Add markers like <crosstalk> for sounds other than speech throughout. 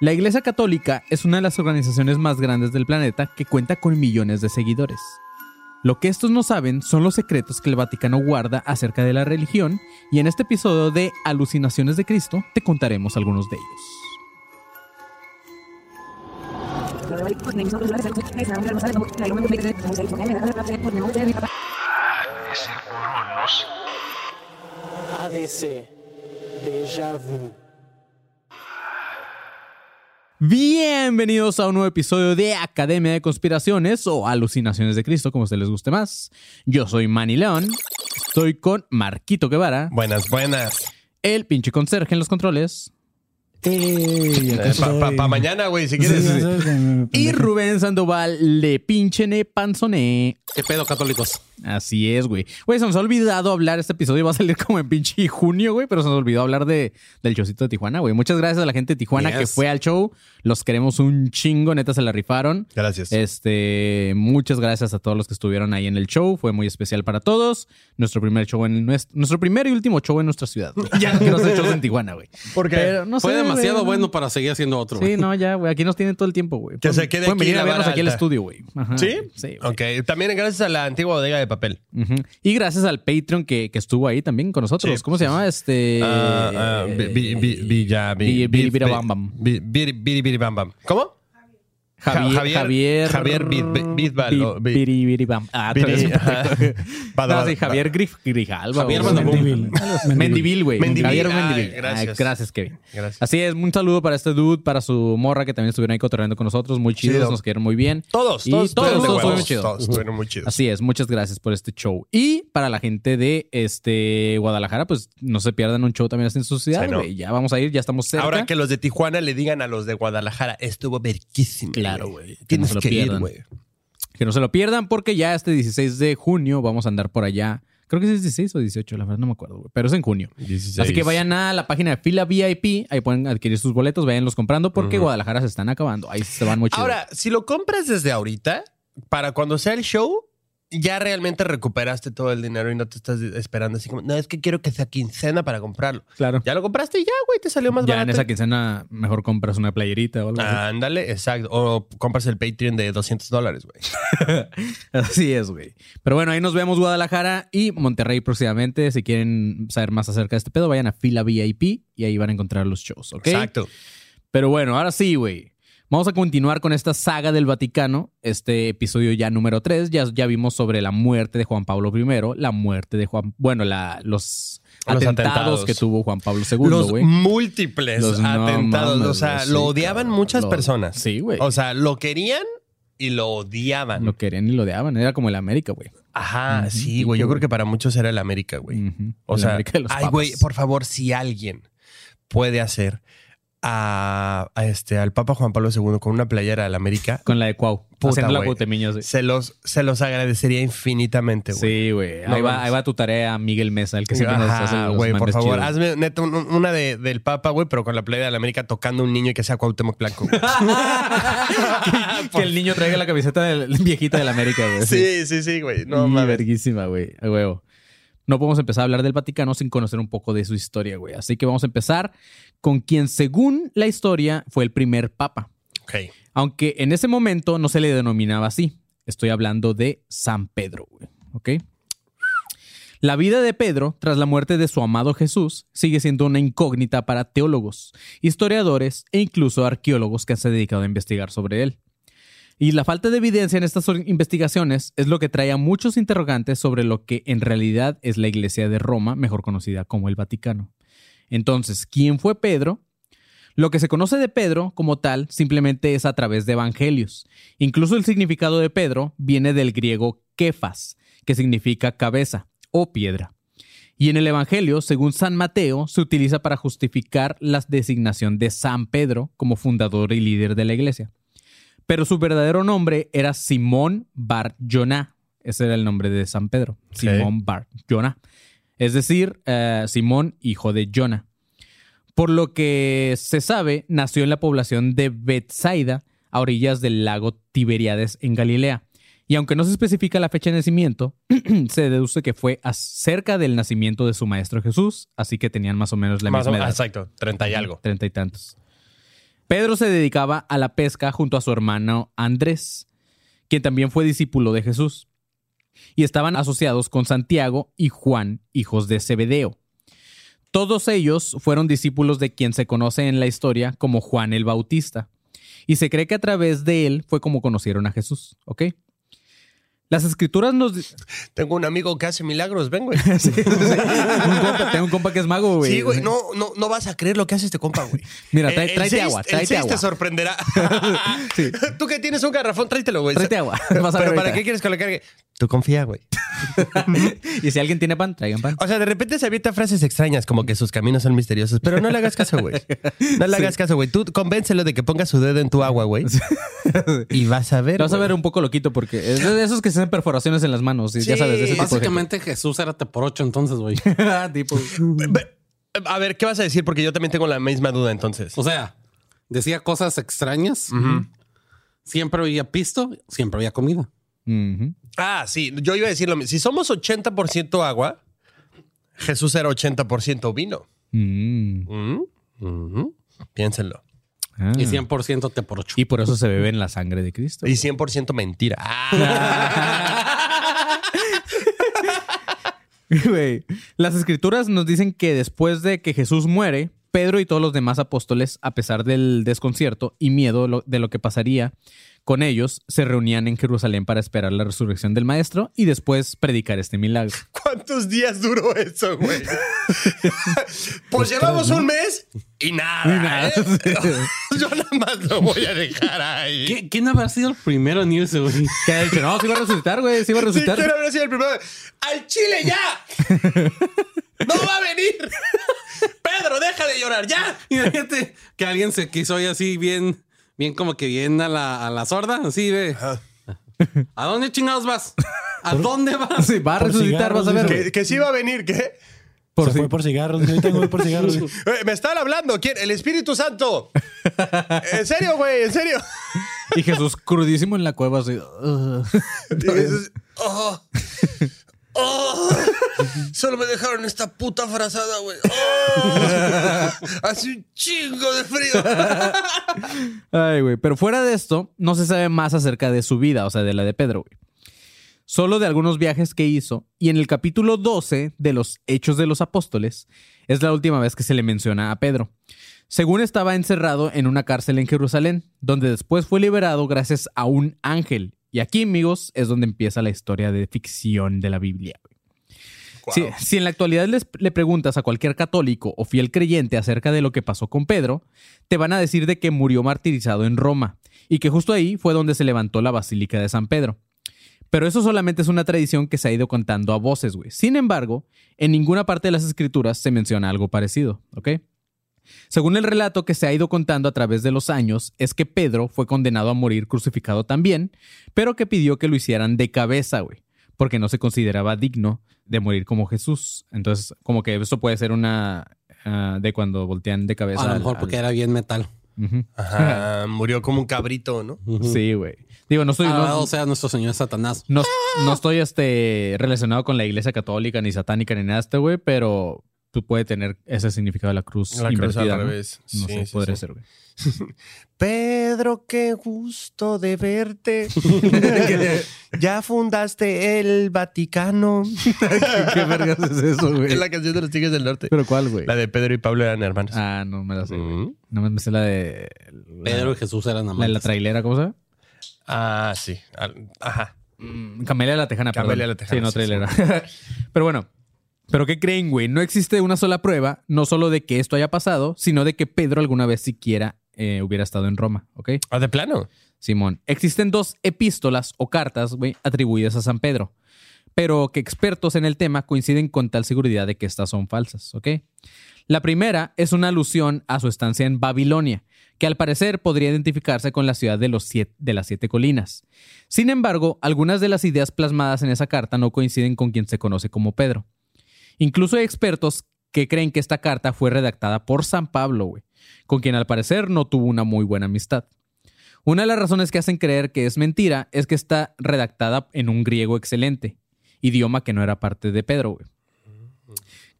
La Iglesia Católica es una de las organizaciones más grandes del planeta que cuenta con millones de seguidores. Lo que estos no saben son los secretos que el Vaticano guarda acerca de la religión y en este episodio de Alucinaciones de Cristo te contaremos algunos de ellos. ADC. Déjà vu. Bienvenidos a un nuevo episodio de Academia de Conspiraciones o Alucinaciones de Cristo, como se les guste más. Yo soy Manny León, estoy con Marquito Guevara, Buenas, buenas. el pinche conserje en los controles, Ey, acá Eh, pa, pa- estoy. pa mañana, güey, si quieres. y. Rubén Sandoval, le pinche ne panzoné. ¿Qué pedo, católicos? Así es, güey. Güey, se nos ha olvidado hablar, este episodio va a salir como en pinche junio, güey, pero se nos olvidó hablar de, del showcito de Tijuana, güey. Muchas gracias a la gente de Tijuana Yes. que fue al show. Los queremos un chingo, neta, se la rifaron. Gracias. Este, muchas gracias a todos los que estuvieron ahí en el show. Fue muy especial para todos. Nuestro primer show en nuestro, nuestro primer y último show en nuestra ciudad. <laughs> Ya no quiero hacer shows en Tijuana, güey. ¿Por qué? Pero no Fue sé, demasiado bueno para seguir haciendo otro. Sí, güey. no, ya, güey. Aquí nos tienen todo el tiempo, güey. Que se quede aquí venir a vernos aquí al estudio, güey. ¿Sí? Sí. Ok. También gracias a la antigua bodega de papel. Y gracias al Patreon que, que estuvo ahí también con nosotros. Sí. ¿Cómo se llama? Este. Villa. bi- Bi- bi- biri- bira bi- bam bam. bi- biri- biri- biri bam bam. ¿Cómo? Javier. Ja- Javier. Javier. Ah, <laughs> <laughs> Javier Grif, Grijalva. Javier. Mendivil. Güey. Javier Ay, Mendivil. gracias. Ay, gracias, Kevin. Gracias. Así es, un saludo para este dude, para su morra que también estuvieron ahí cotorreando con nosotros. Muy chidos, Chido. nos quedaron muy bien. Todos, Y todos, todos, todos estuvieron chidos. Todos estuvieron muy chidos. Así es, muchas gracias por este show. Y para la gente de este Guadalajara, pues no se pierdan un show también en su ciudad, güey. Ya vamos a ir, ya estamos cerca. Ahora que los de Tijuana le digan a los de Guadalajara, estuvo verquísimo. Claro, güey. Que no Tienes se lo que ir, güey. Que no se lo pierdan porque ya este 16 de junio vamos a andar por allá. Creo que es 16 o 18, la verdad no me acuerdo, güey. Pero es en junio. 16. Así que vayan a la página de fila VIP, ahí pueden adquirir sus boletos, váyanlos comprando porque Guadalajara se están acabando. Ahí se van muy chido. Ahora, si lo compras desde ahorita, para cuando sea el show, ya realmente recuperaste todo el dinero y no te estás esperando así como, no, es que quiero que sea quincena para comprarlo. claro. Ya lo compraste y ya, güey, te salió más Ya en barato. esa quincena mejor compras una playerita o algo así. Ándale, exacto. O compras el Patreon de 200 dólares, güey. <laughs> Así es, güey. Pero bueno, ahí nos vemos Guadalajara y Monterrey próximamente. Si quieren saber más acerca de este pedo, vayan a fila VIP y ahí van a encontrar los shows, ¿ok? Exacto. Pero bueno, ahora sí, güey. Vamos a continuar con esta saga del Vaticano. Este episodio ya número 3. Ya, ya vimos sobre la muerte de Juan Pablo I, la muerte de Juan... Bueno, la, los, Los atentados, que tuvo Juan Pablo II, Los múltiples Los no atentados. mames, o sea, lo odiaban cabrón. muchas Lo- personas. Sí, güey. O sea, lo querían y lo odiaban. Lo querían y lo odiaban. Era como el América, güey. Ajá, sí, güey. Yo creo que para muchos era el América, güey. O sea, América de los ay, güey, por favor, si alguien puede hacer a, a este, al Papa Juan Pablo II con una playera del América, Con la de Cuau. Puta, la sí. se los, se los agradecería infinitamente, güey. Sí, güey. No ahí, va, ahí va tu tarea, Miguel Mesa, el que siempre nos hace Ajá, güey, por favor, chidos. hazme neta un- una de, del Papa, güey, pero con la playera del América tocando un niño y que sea Cuauhtémoc Blanco. <laughs> que el niño traiga la camiseta del- viejita del América, güey. sí, sí, sí, güey. No mames. verguísima, güey. A huevo. No podemos empezar a hablar del Vaticano sin conocer un poco de su historia, güey. Así que vamos a empezar con quien, según la historia, fue el primer papa. Ok. Aunque en ese momento no se le denominaba así. Estoy hablando de San Pedro, güey. ¿Ok? La vida de Pedro, tras la muerte de su amado Jesús, sigue siendo una incógnita para teólogos, historiadores e incluso arqueólogos que se han dedicado a investigar sobre él. Y la falta de evidencia en estas investigaciones es lo que trae a muchos interrogantes sobre lo que en realidad es la Iglesia de Roma, mejor conocida como el Vaticano. Entonces, ¿quién fue Pedro? Lo que se conoce de Pedro como tal simplemente es a través de evangelios. Incluso el significado de Pedro viene del griego kefas, que significa cabeza o piedra. Y en el Evangelio, según San Mateo, se utiliza para justificar la designación de San Pedro como fundador y líder de la iglesia. Pero su verdadero nombre era Simón Bar Jonah. Ese era el nombre de San Pedro. Simón Bar Jonah. Es decir, eh, Simón, hijo de Jonah. Por lo que se sabe, nació en la población de Bethsaida, a orillas del lago Tiberiades en Galilea. Y aunque no se especifica la fecha de nacimiento, <clears throat> se deduce que fue cerca del nacimiento de su maestro Jesús, así que tenían más o menos la Más o misma menos, edad. exacto, 30 y algo. Treinta y tantos. Pedro se dedicaba a la pesca junto a su hermano Andrés, quien también fue discípulo de Jesús, y estaban asociados con Santiago y Juan, hijos de Zebedeo. Todos ellos fueron discípulos de quien se conoce en la historia como Juan el Bautista, y se cree que a través de él fue como conocieron a Jesús, ¿ok? Las escrituras nos... Tengo un amigo que hace milagros, ven, güey. <laughs> Sí, sí, sí. Un compa- tengo un compa que es mago, güey. Sí, güey, no, no, no vas a creer lo que hace este compa, güey. <laughs> Mira, El- trae- el tráete seis- agua, el tráete seis agua. te sorprenderá. <laughs> Sí. Tú que tienes un garrafón, tráetelo, güey. Tráete agua. Vas a Pero ¿para qué quieres que lo cargue? Tú confía, güey. Y si alguien tiene pan, traigan pan. O sea, de repente se avienta frases extrañas como que sus caminos son misteriosos, pero no le hagas caso, güey. No le hagas caso, güey. Tú convéncelo de que ponga su dedo en tu agua, güey. Y vas a ver. Vas a ver un poco loquito porque es de esos que se hacen perforaciones en las manos. y ya sabes, de ese tipo de Básicamente Jesús era te por ocho entonces, güey. <laughs> tipo. Ve- A ver, ¿qué vas a decir? Porque yo también tengo la misma duda entonces. O sea, decía cosas extrañas. Siempre había pisto, siempre había comida. Ah, sí. Yo iba a decir lo mismo. Si somos 80% agua, Jesús era 80% vino. Mm. Mm, ujú. Piénsenlo. Ah. Y 100% te por ocho. Y por eso se bebe en la sangre de Cristo. Y 100% mentira. Ah. <laughs> Güey. Las escrituras nos dicen que después de que Jesús muere, Pedro y todos los demás apóstoles, a pesar del desconcierto y miedo de lo que pasaría con ellos, se reunían en Jerusalén para esperar la resurrección del maestro y después predicar este milagro. <laughs> ¿Cuántos días duró eso, güey? <laughs> pues llevamos un mes y nada. Y nada. ¿eh? <laughs> Yo nada más lo voy a dejar ahí. ¿Qui- ¿Quién habrá sido el primero en irse, güey? Que ha dicho, no, se iba a resucitar, güey, se iba a resucitar. quiero haber sido el primero. ¡Al Chile ya! ¡No va a venir! ¡Pedro, deja de llorar ya! Imagínate que alguien se quiso ir así bien, bien como que bien a la, a la sorda, así de. ¿A dónde chingados vas? ¿A dónde vas? Sí, va a Por resucitar, vas a ver. Que, que sí va a venir, ¿qué? Por se si- fue por cigarros. Ahorita voy por cigarros. <laughs> Eh, Me están hablando. ¿Quién? El Espíritu Santo. <laughs> ¿En serio, güey? ¿En serio? Y Jesús crudísimo en la cueva, así. "Ugh". Y dices, <laughs> "Oh, oh, solo me dejaron esta puta frazada, güey. Oh, hace un chingo de frío. Ay, güey. Pero fuera de esto, no se sabe más acerca de su vida, o sea, de la de Pedro, güey. Solo de algunos viajes que hizo. Y en el capítulo 12 de los Hechos de los Apóstoles, es la última vez que se le menciona a Pedro. Según estaba encerrado en una cárcel en Jerusalén, donde después fue liberado gracias a un ángel. Y aquí, amigos, es donde empieza la historia de ficción de la Biblia. Si, si en la actualidad les- le preguntas a cualquier católico o fiel creyente acerca de lo que pasó con Pedro, te van a decir de que murió martirizado en Roma y que justo ahí fue donde se levantó la Basílica de San Pedro. Pero eso solamente es una tradición que se ha ido contando a voces, güey. Sin embargo, en ninguna parte de las escrituras se menciona algo parecido, ¿ok? Según el relato que se ha ido contando a través de los años, es que Pedro fue condenado a morir crucificado también, pero que pidió que lo hicieran de cabeza, güey, porque no se consideraba digno de morir como Jesús. Entonces, como que eso puede ser una ah, de cuando voltean de cabeza. A lo mejor al- porque era bien metal. Ajá, murió como un cabrito, ¿no? Sí, güey. Digo, no estoy. no- Alabado sea nuestro Señor Satanás. No, no estoy este, relacionado con la iglesia católica, ni satánica, ni nada este, güey, pero tú puede tener ese significado de la cruz La cruz invertida. al ¿no? revés. No Sí, sé, sí, podría sí. ser, güey. <laughs> Pedro, qué gusto de verte. <laughs> <laughs> ya fundaste el Vaticano. ¿Qué vergas es eso, güey? Es la canción de los Tigres del Norte. ¿Pero cuál, güey? La de Pedro y Pablo eran hermanos. Ah, no me la sé, güey. Mm. No me sé la de... la- Pedro y Jesús eran La de la amantes. trailera, ¿cómo se llama? Ah, sí. Al- Ajá. Mm, Camelia la Tejana, Camelia perdón. la Tejana, Sí, no sí, trailera. Pero bueno, ¿pero qué creen, güey? No existe una sola prueba, no solo de que esto haya pasado, sino de que Pedro alguna vez siquiera eh, hubiera estado en Roma, ¿ok? Ah, de plano. Simón, existen dos epístolas o cartas, güey, atribuidas a San Pedro, pero que expertos en el tema coinciden con tal seguridad de que estas son falsas, ¿ok? La primera es una alusión a su estancia en Babilonia, que al parecer podría identificarse con la ciudad de, los siete- de las siete colinas. Sin embargo, algunas de las ideas plasmadas en esa carta no coinciden con quien se conoce como Pedro. Incluso hay expertos que creen que esta carta fue redactada por San Pablo, güey, con quien al parecer no tuvo una muy buena amistad. Una de las razones que hacen creer que es mentira es que está redactada en un griego excelente, idioma que no era parte de Pedro, güey.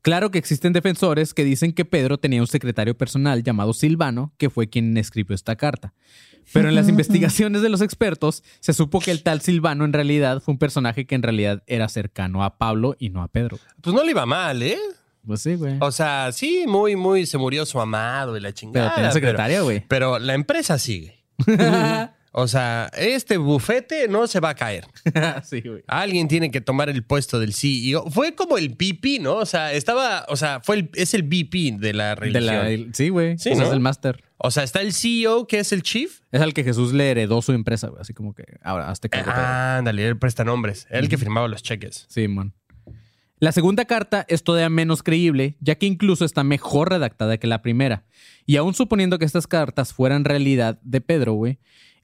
Claro que existen defensores que dicen que Pedro tenía un secretario personal llamado Silvano, que fue quien escribió esta carta. Pero en las <laughs> investigaciones de los expertos se supo que el tal Silvano en realidad fue un personaje que en realidad era cercano a Pablo y no a Pedro. Pues no le iba mal, ¿eh? Pues sí, güey. O sea, sí, muy, muy, se murió su amado y la chingada. Pero tenía secretaria, güey. Pero la empresa sigue. <laughs> O sea, este bufete no se va a caer. <laughs> sí, güey. Alguien tiene que tomar el puesto del CEO. Fue como el VP, ¿no? O sea, estaba, o sea, fue el, es el VP de la De religión. la- sí, güey. Sí, Ese ¿no? es el máster. O sea, está el CEO, que es el chief. Es al que Jesús le heredó su empresa, güey. Así como que ahora hazte cargo. Pedro. Ah, ándale, él presta nombres. Era el que firmaba los cheques. Sí, man. La segunda carta es todavía menos creíble, ya que incluso está mejor redactada que la primera. Y aún suponiendo que estas cartas fueran realidad de Pedro, güey,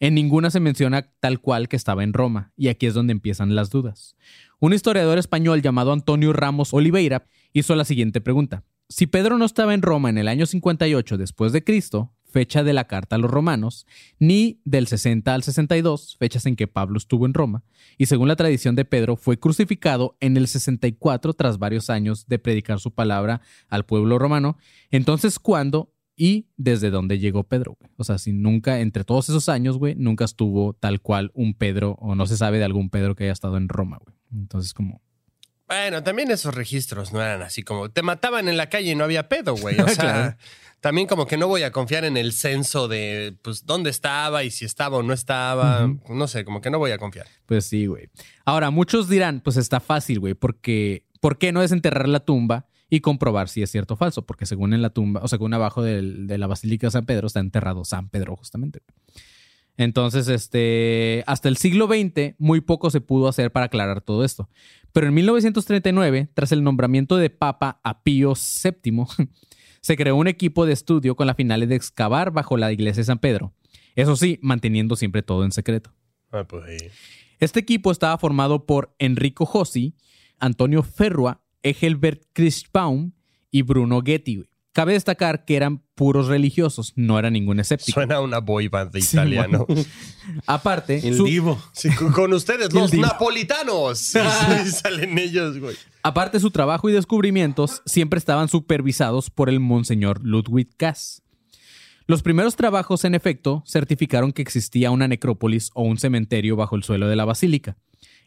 en ninguna se menciona tal cual que estaba en Roma. Y aquí es donde empiezan las dudas. Un historiador español llamado Antonio Ramos Oliveira hizo la siguiente pregunta. Si Pedro no estaba en Roma en el año 58 después de Cristo, fecha de la carta a los romanos, ni del 60 al 62, fechas en que Pablo estuvo en Roma, y según la tradición de Pedro, fue crucificado en el 64 tras varios años de predicar su palabra al pueblo romano. Entonces, ¿cuándo y desde dónde llegó Pedro? güey? O sea, si nunca, entre todos esos años, güey, nunca estuvo tal cual un Pedro, o no se sabe de algún Pedro que haya estado en Roma, güey. Entonces, como... Bueno, también esos registros no eran así como te mataban en la calle y no había pedo, güey. O <laughs> sea, Claro. también como que no voy a confiar en el censo de pues dónde estaba y si estaba o no estaba. No sé, como que no voy a confiar. Pues sí, güey. Ahora, muchos dirán, pues está fácil, güey, porque ¿por qué no desenterrar la tumba y comprobar si es cierto o falso? Porque según en la tumba, o según abajo del- de la Basílica de San Pedro, está enterrado San Pedro, justamente. Entonces, este, hasta el siglo XX, muy poco se pudo hacer para aclarar todo esto. Pero en 1939, tras el nombramiento de Papa a Pío VII, <laughs> se creó un equipo de estudio con la finalidad de excavar bajo la iglesia de San Pedro. Eso sí, manteniendo siempre todo en secreto. Ah, pues sí. Este equipo estaba formado por Enrico Jossi, Antonio Ferrua, Egelbert Christbaum y Bruno Getty. güey. Cabe destacar que eran puros religiosos, no era ningún escéptico. Suena a una boy band de Sí, italiano. <laughs> Aparte, El su- divo. Sí, con, ustedes, los divo. napolitanos. <laughs> Sí, sí, salen ellos, güey. aparte su trabajo y descubrimientos siempre estaban supervisados por el monseñor Ludwig Cass. Los primeros trabajos, en efecto, certificaron que existía una necrópolis o un cementerio bajo el suelo de la basílica,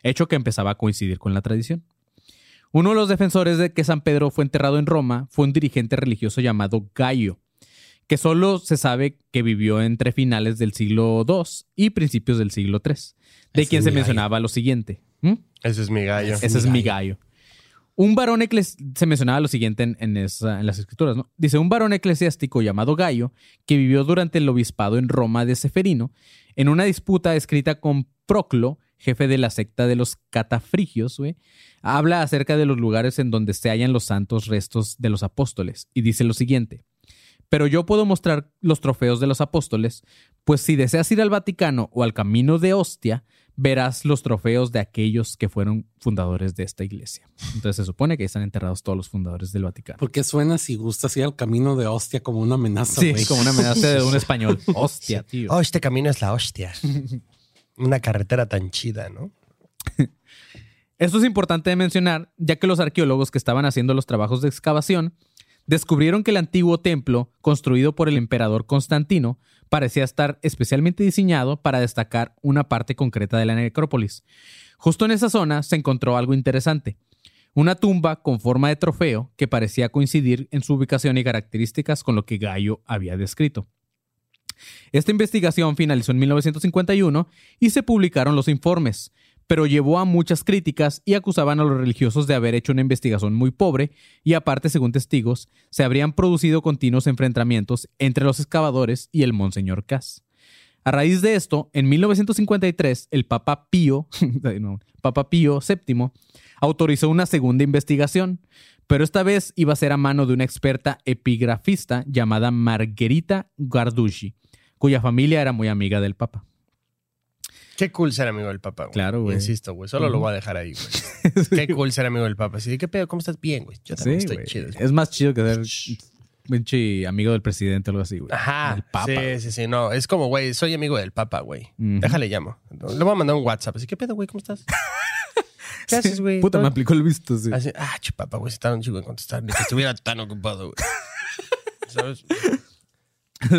hecho que empezaba a coincidir con la tradición. Uno de los defensores de que San Pedro fue enterrado en Roma fue un dirigente religioso llamado Gallo, que solo se sabe que vivió entre finales del siglo II y principios del siglo III, de Ese quien se gallo. mencionaba lo siguiente. ¿Mm? Ese es mi gallo. Ese es mi gallo. Un varón ecles- se mencionaba lo siguiente en, en esa- en las escrituras, ¿no? Dice, un varón eclesiástico llamado Gallo, que vivió durante el obispado en Roma de Seferino, en una disputa escrita con Proclo, jefe de la secta de los catafrigios, güey, habla acerca de los lugares en donde se hallan los santos restos de los apóstoles, y dice lo siguiente. Pero yo puedo mostrar los trofeos de los apóstoles, pues si deseas ir al Vaticano o al camino de Ostia, verás los trofeos de aquellos que fueron fundadores de esta iglesia. Entonces se supone que ahí están enterrados todos los fundadores del Vaticano. Porque suena si gusta así al camino de hostia como una amenaza, Sí, como una amenaza de un español. <laughs> Hostia, tío. Oh, este camino es la hostia. <laughs> Una carretera tan chida, ¿no? <laughs> Esto es importante de mencionar, ya que los arqueólogos que estaban haciendo los trabajos de excavación descubrieron que el antiguo templo, construido por el emperador Constantino, parecía estar especialmente diseñado para destacar una parte concreta de la necrópolis. Justo en esa zona se encontró algo interesante. Una tumba con forma de trofeo que parecía coincidir en su ubicación y características con lo que Gallo había descrito. Esta investigación finalizó en 1951 y se publicaron los informes, pero llevó a muchas críticas y acusaban a los religiosos de haber hecho una investigación muy pobre y aparte, según testigos, se habrían producido continuos enfrentamientos entre los excavadores y el Monseñor Cass. A raíz de esto, en 1953, el Papa Pío, <laughs> Papa Pío VII autorizó una segunda investigación, pero esta vez iba a ser a mano de una experta epigrafista llamada Margherita Garducci, cuya familia era muy amiga del Papa. Qué cool ser amigo del Papa, güey. Claro, güey. Insisto, güey. Solo lo voy a dejar ahí, güey. <laughs> Qué cool ser amigo del Papa. Así de, ¿qué pedo? ¿Cómo estás? Bien, güey. Yo también estoy güey. chido. Es más chido que ser pinche amigo del presidente o algo así, güey. Ajá. El Papa. Sí, sí, sí. No, es como, güey, soy amigo del Papa, güey. Déjale llamo. Le voy a mandar un WhatsApp. Así, ¿qué pedo, güey? ¿Cómo estás? <laughs> Gracias, güey. Puta, me aplicó el visto, sí. Así, ah, chupapa, güey, se tarda un chico en contestar. Ni que estuviera tan ocupado, güey. <laughs> ¿Sabes?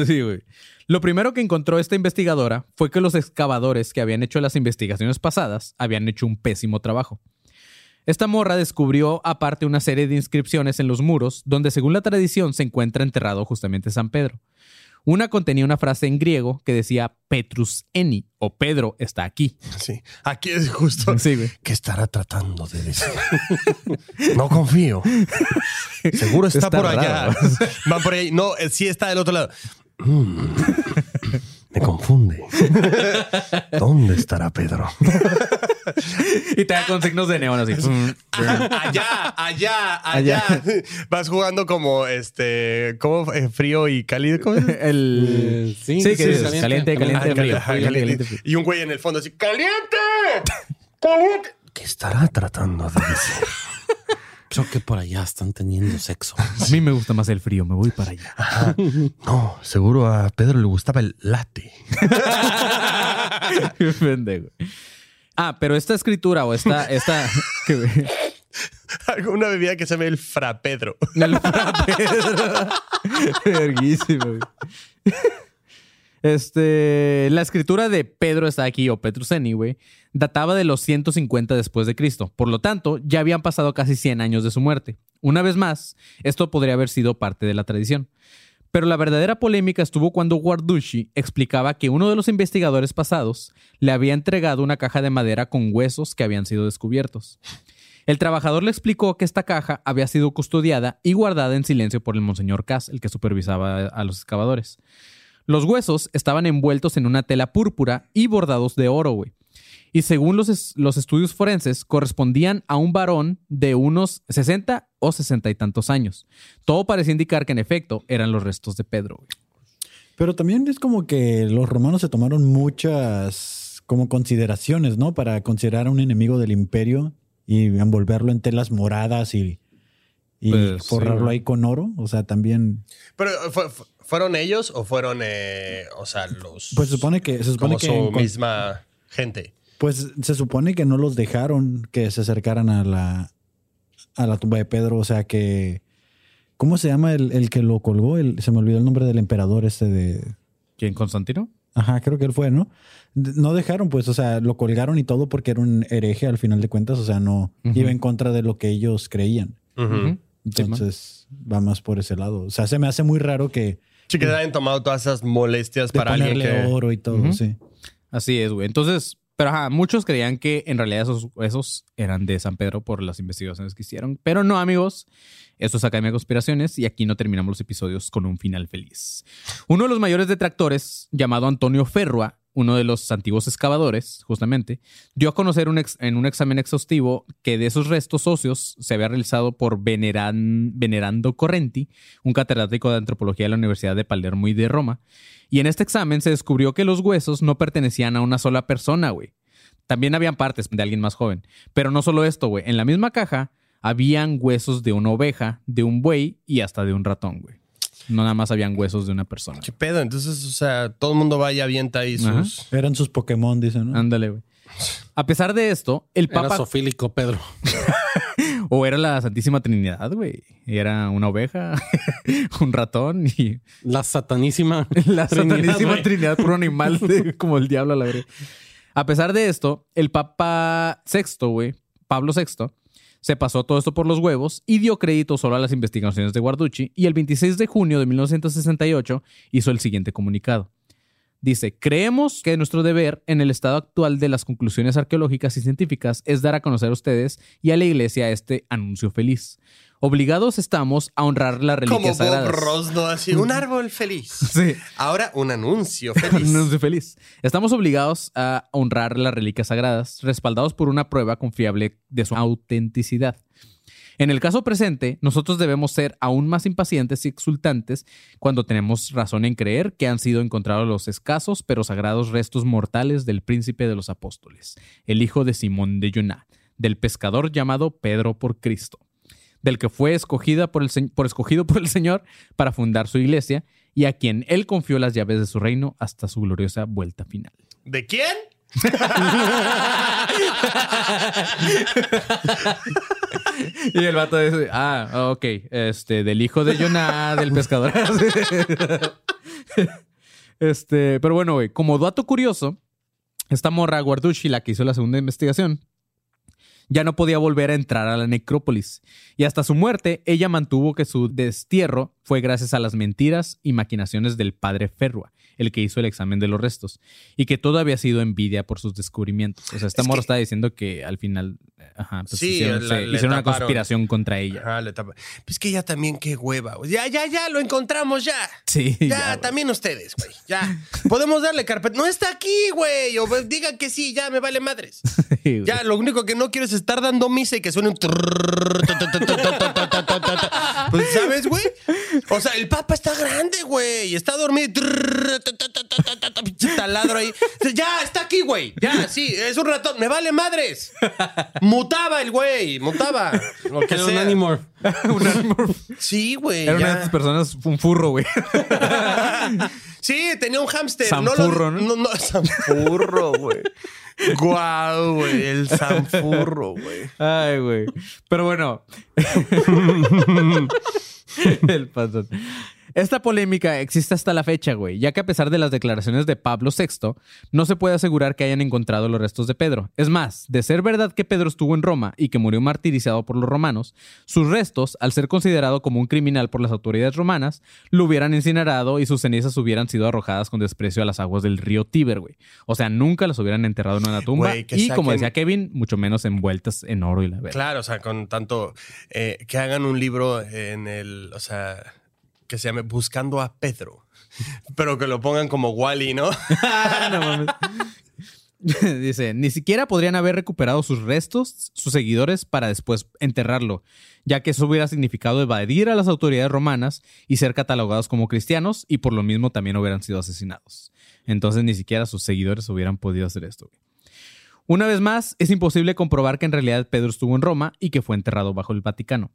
Sí, güey. Lo primero que encontró esta investigadora fue que los excavadores que habían hecho las investigaciones pasadas habían hecho un pésimo trabajo. Esta morra descubrió aparte una serie de inscripciones en los muros donde según la tradición se encuentra enterrado justamente San Pedro. Una contenía una frase en griego que decía Petrus eni o Pedro está aquí. Sí. Aquí es justo. Sí, güey. ¿Qué estará tratando de decir? No confío. Seguro está, Está por allá. raro. Va por ahí. No, eh, sí está del otro lado. Mm, me confunde. ¿Dónde estará Pedro? Y te da con signos de neón así. allá, allá, allá. Vas jugando como este, como eh, frío y cálido. ¿Cómo es? El... Eh, sí, Sí, sí, que es caliente, caliente, caliente, frío. ajá, Caliente, caliente. caliente, frío. Y un güey en el fondo así, ¡caliente! <laughs> ¡Caliente! ¿Qué estará tratando de decir? Creo que por allá están teniendo sexo. <laughs> A mí me gusta más el frío, me voy para allá. No, seguro a Pedro le gustaba el latte. <laughs> Qué pendejo. Ah, pero esta escritura o esta, esta. <laughs> Alguna bebida que se llame el frapedro. El Pedro. Verguísimo. Este, la escritura de Pedro está aquí, o Petruseni, güey, databa de los 150 después de Cristo. Por lo tanto, ya habían pasado casi 100 años de su muerte. Una vez más, esto podría haber sido parte de la tradición. Pero la verdadera polémica estuvo cuando Guarducci explicaba que uno de los investigadores pasados le había entregado una caja de madera con huesos que habían sido descubiertos. El trabajador le explicó que esta caja había sido custodiada y guardada en silencio por el monseñor Cass, el que supervisaba a los excavadores. Los huesos estaban envueltos en una tela púrpura y bordados de oro, güey. Y según los, es- los estudios forenses, correspondían a un varón de unos 60 o 60 y tantos años. Todo parecía indicar que en efecto eran los restos de Pedro, güey. Pero también es como que los romanos se tomaron muchas como consideraciones, ¿no? Para considerar a un enemigo del imperio y envolverlo en telas moradas y, y Pues, forrarlo ahí con oro. O sea, también, Pero ¿fue- fue- ¿fueron ellos o fueron, eh, o sea, los... pues se supone que se supone como que su en- misma gente? pues se supone que no los dejaron que se acercaran a la a la tumba de Pedro, o sea que ¿cómo se llama el, el que lo colgó? El, se me olvidó el nombre del emperador este de ¿Quién, Constantino? Ajá, creo que él fue, ¿no? No dejaron, pues, o sea, lo colgaron y todo porque era un hereje al final de cuentas, o sea, no iba en contra de lo que ellos creían. Entonces, va más por ese lado. O sea, se me hace muy raro que Sí, que hayan tomado todas esas molestias de para alguien ponerle que... oro y todo, sí. Así es, güey. Entonces, pero ajá, muchos creían que en realidad esos huesos eran de San Pedro por las investigaciones que hicieron. Pero no, amigos. Esto es Academia de Conspiraciones y aquí no terminamos los episodios con un final feliz. Uno de los mayores detractores, llamado Antonio Ferrua, uno de los antiguos excavadores, justamente, dio a conocer en un examen exhaustivo que de esos restos óseos se había realizado por Veneran- Venerando Correnti, un catedrático de antropología de la Universidad de Palermo y de Roma. Y en este examen se descubrió que los huesos no pertenecían a una sola persona, güey. También habían partes de alguien más joven. Pero no solo esto, güey. En la misma caja habían huesos de una oveja, de un buey y hasta de un ratón, güey. No nada más habían huesos de una persona. ¿Qué pedo? Entonces, o sea, todo el mundo va y avienta ahí Ajá. sus... Eran sus Pokémon, dicen, ¿no? Ándale, güey. A pesar de esto, el Era Papa... sofílico, Pedro. <laughs> O era la Santísima Trinidad, güey. Era una oveja, <laughs> un ratón y La satanísima. <laughs> la Trinidad, güey. Trinidad por un animal de- como el diablo a la verga. A pesar de esto, el Papa VI, güey, Pablo VI, se pasó todo esto por los huevos y dio crédito solo a las investigaciones de Guarducci y el 26 de junio de 1968 hizo el siguiente comunicado. Dice, creemos que nuestro deber en el estado actual de las conclusiones arqueológicas y científicas es dar a conocer a ustedes y a la iglesia este anuncio feliz. Obligados estamos a honrar las Como reliquias Bob sagradas. Ross, ¿no? Así, un árbol feliz. <laughs> Sí. Ahora un anuncio <laughs> feliz. No estoy feliz. Estamos obligados a honrar las reliquias sagradas, respaldados por una prueba confiable de su autenticidad. En el caso presente, nosotros debemos ser aún más impacientes y exultantes cuando tenemos razón en creer que han sido encontrados los escasos pero sagrados restos mortales del príncipe de los apóstoles, el hijo de Simón de Yuná, del pescador llamado Pedro por Cristo, del que fue escogida por el, por escogido por el Señor para fundar su iglesia y a quien él confió las llaves de su reino hasta su gloriosa vuelta final. ¿De quién? <laughs> Y el vato dice, ah, ok, este, del hijo de Jonah, del pescador. <laughs> este, pero bueno, güey, como dato curioso, esta morra Guarducci, la que hizo la segunda investigación, ya no podía volver a entrar a la necrópolis. Y hasta su muerte, ella mantuvo que su destierro fue gracias a las mentiras y maquinaciones del padre Ferrua, el que hizo el examen de los restos, y que todo había sido envidia por sus descubrimientos. O sea, esta Es morra que- está diciendo que al final ajá, pues Sí, hicieron, la- se- hicieron una conspiración contra ella. Ajá, le. Pues que ya también, qué hueva. güey. Ya, ya, ya, lo encontramos ya. Sí, Ya, también ustedes, güey. Ya. Podemos darle carpeta. No está aquí, güey. O pues, digan que sí, ya me vale madres. Sí. Ya, lo único que no quiero es estar dando misa y que suene un. Pues, ¿sabes, güey? O sea, el papa está grande, güey. Está dormido. Taladro ahí. Ya, está aquí, güey. Ya, sí, es un ratón. Me vale madres. Mutaba el güey. Mutaba. Que un sea. animorph. <laughs> un. Sí, güey. Era ya. una de estas personas, un furro, güey. <laughs> sí, tenía un hámster. Sanfurro, ¿no? Lo, ¿no? no, no Sanfurro, güey. Guau, güey. El Sanfurro, güey. Ay, güey. Pero bueno. <laughs> El pasón. Esta polémica existe hasta la fecha, güey, ya que a pesar de las declaraciones de Pablo VI, no se puede asegurar que hayan encontrado los restos de Pedro. Es más, de ser verdad que Pedro estuvo en Roma y que murió martirizado por los romanos, sus restos, al ser considerado como un criminal por las autoridades romanas, lo hubieran incinerado y sus cenizas hubieran sido arrojadas con desprecio a las aguas del río Tíber, güey. O sea, nunca las hubieran enterrado en una tumba Güey, y, como decía Kevin, mucho menos envueltas en oro y la verdad. Claro, o sea, con tanto. eh, que hagan un libro en el. O sea, que se llame Buscando a Pedro. Pero que lo pongan como Wally, ¿no? <laughs> Dice, ni siquiera podrían haber recuperado sus restos, sus seguidores, para después enterrarlo, ya que eso hubiera significado evadir a las autoridades romanas y ser catalogados como cristianos y por lo mismo también hubieran sido asesinados. Entonces ni siquiera sus seguidores hubieran podido hacer esto. Una vez más, es imposible comprobar que en realidad Pedro estuvo en Roma y que fue enterrado bajo el Vaticano.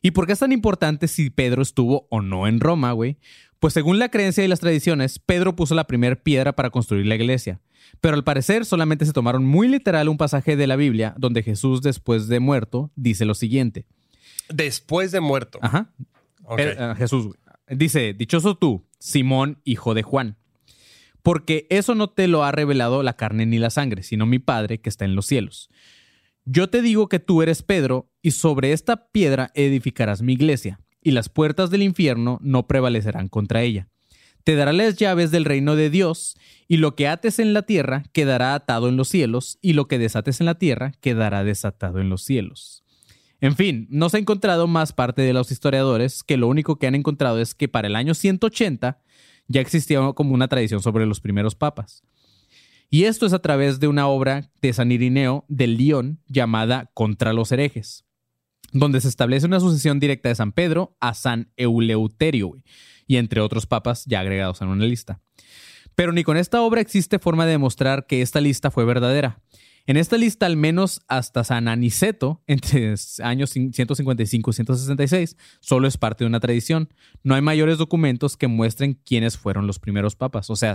¿Y por qué es tan importante si Pedro estuvo o no en Roma, güey? Pues según la creencia y las tradiciones, Pedro puso la primera piedra para construir la iglesia. Pero al parecer solamente se tomaron muy literal un pasaje de la Biblia donde Jesús, después de muerto, dice lo siguiente. Después de muerto. Ajá. Eh, ah, Jesús, güey. Dice, dichoso tú, Simón, hijo de Juan. Porque eso no te lo ha revelado la carne ni la sangre, sino mi Padre que está en los cielos. Yo te digo que tú eres Pedro, y sobre esta piedra edificarás mi iglesia, y las puertas del infierno no prevalecerán contra ella. Te dará las llaves del reino de Dios, y lo que ates en la tierra quedará atado en los cielos, y lo que desates en la tierra quedará desatado en los cielos. En fin, no se ha encontrado más parte de los historiadores que lo único que han encontrado es que para el año 180 ya existía como una tradición sobre los primeros papas. Y esto es a través de una obra de San Irineo de León llamada Contra los herejes, donde se establece una sucesión directa de San Pedro a San Eleuterio, y entre otros papas ya agregados en una lista. Pero ni con esta obra existe forma de demostrar que esta lista fue verdadera. En esta lista, al menos hasta San Aniceto, entre años 155 y 166, solo es parte de una tradición. No hay mayores documentos que muestren quiénes fueron los primeros papas. O sea,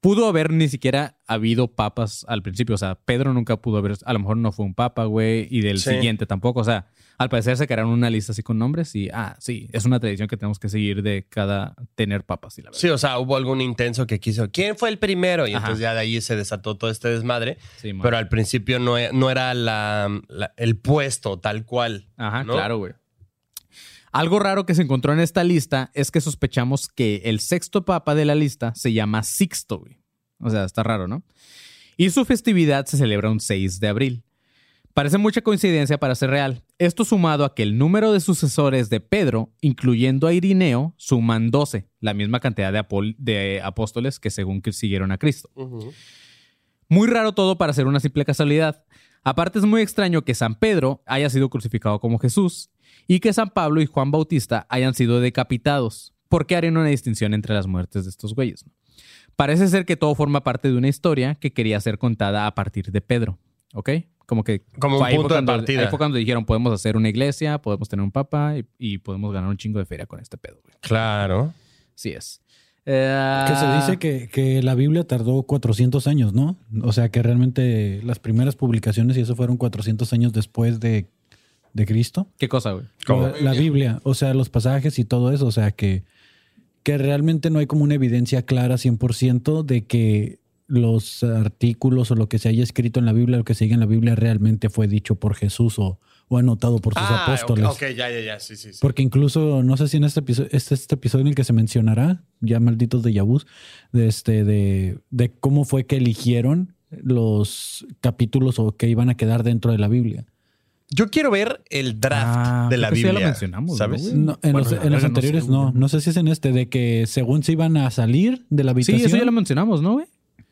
pudo haber ni siquiera habido papas al principio. O sea, Pedro nunca pudo haber, a lo mejor no fue un papa, güey, y del Sí. siguiente tampoco. O sea, al parecer se crearon una lista así con nombres y, ah, sí, es una tradición que tenemos que seguir de cada tener papas. Y la verdad. Sí, o sea, hubo algún intenso que quiso. ¿Quién fue el primero? Y Ajá. entonces ya de ahí se desató todo este desmadre. Sí, pero al principio no, e- no era la, la- el puesto tal cual. Ajá, ¿no? claro, güey. Algo raro que se encontró en esta lista es que sospechamos que el sexto papa de la lista se llama Sixto, güey. O sea, está raro, ¿no? Y su festividad se celebra un 6 de abril. Parece mucha coincidencia para ser real. Esto sumado a que el número de sucesores de Pedro, incluyendo a Irineo, suman 12, la misma cantidad de, apol- de apóstoles que según que siguieron a Cristo. Muy raro todo para ser una simple casualidad. Aparte es muy extraño que San Pedro haya sido crucificado como Jesús y que San Pablo y Juan Bautista hayan sido decapitados. ¿Por qué harían una distinción entre las muertes de estos güeyes? no? Parece ser que todo forma parte de una historia que quería ser contada a partir de Pedro. ¿Ok? Como que Como un punto de cuando- partida. Ahí fue cuando dijeron, podemos hacer una iglesia, podemos tener un papa y, y podemos ganar un chingo de feria con este pedo. güey. Claro. Sí es. Eh, Que se dice que, que la Biblia tardó 400 años, ¿no? O sea, que realmente las primeras publicaciones y eso fueron 400 años después de, de Cristo. ¿Qué cosa, güey? ¿Cómo? La, la Biblia, o sea, los pasajes y todo eso, o sea, que, que realmente no hay como una evidencia clara 100% de que los artículos o lo que se haya escrito en la Biblia, lo que sigue en la Biblia realmente fue dicho por Jesús o, o anotado por sus Ah, apóstoles. ok, ok, ya, ya, ya, sí, sí, sí. Porque incluso, no sé si en este episodio, este, este episodio en el que se mencionará, ya malditos de Yabús, de, este, de, de cómo fue que eligieron los capítulos o que iban a quedar dentro de la Biblia. Yo quiero ver el draft Ah, de la que sí ya Biblia. lo mencionamos, ¿no, ¿Sabes? No, en, Bueno, los, la en los verga, no anteriores sé, no, no. sé si es en este, de que según se iban a salir de la Sí, habitación. eso ya lo mencionamos, ¿no, güey?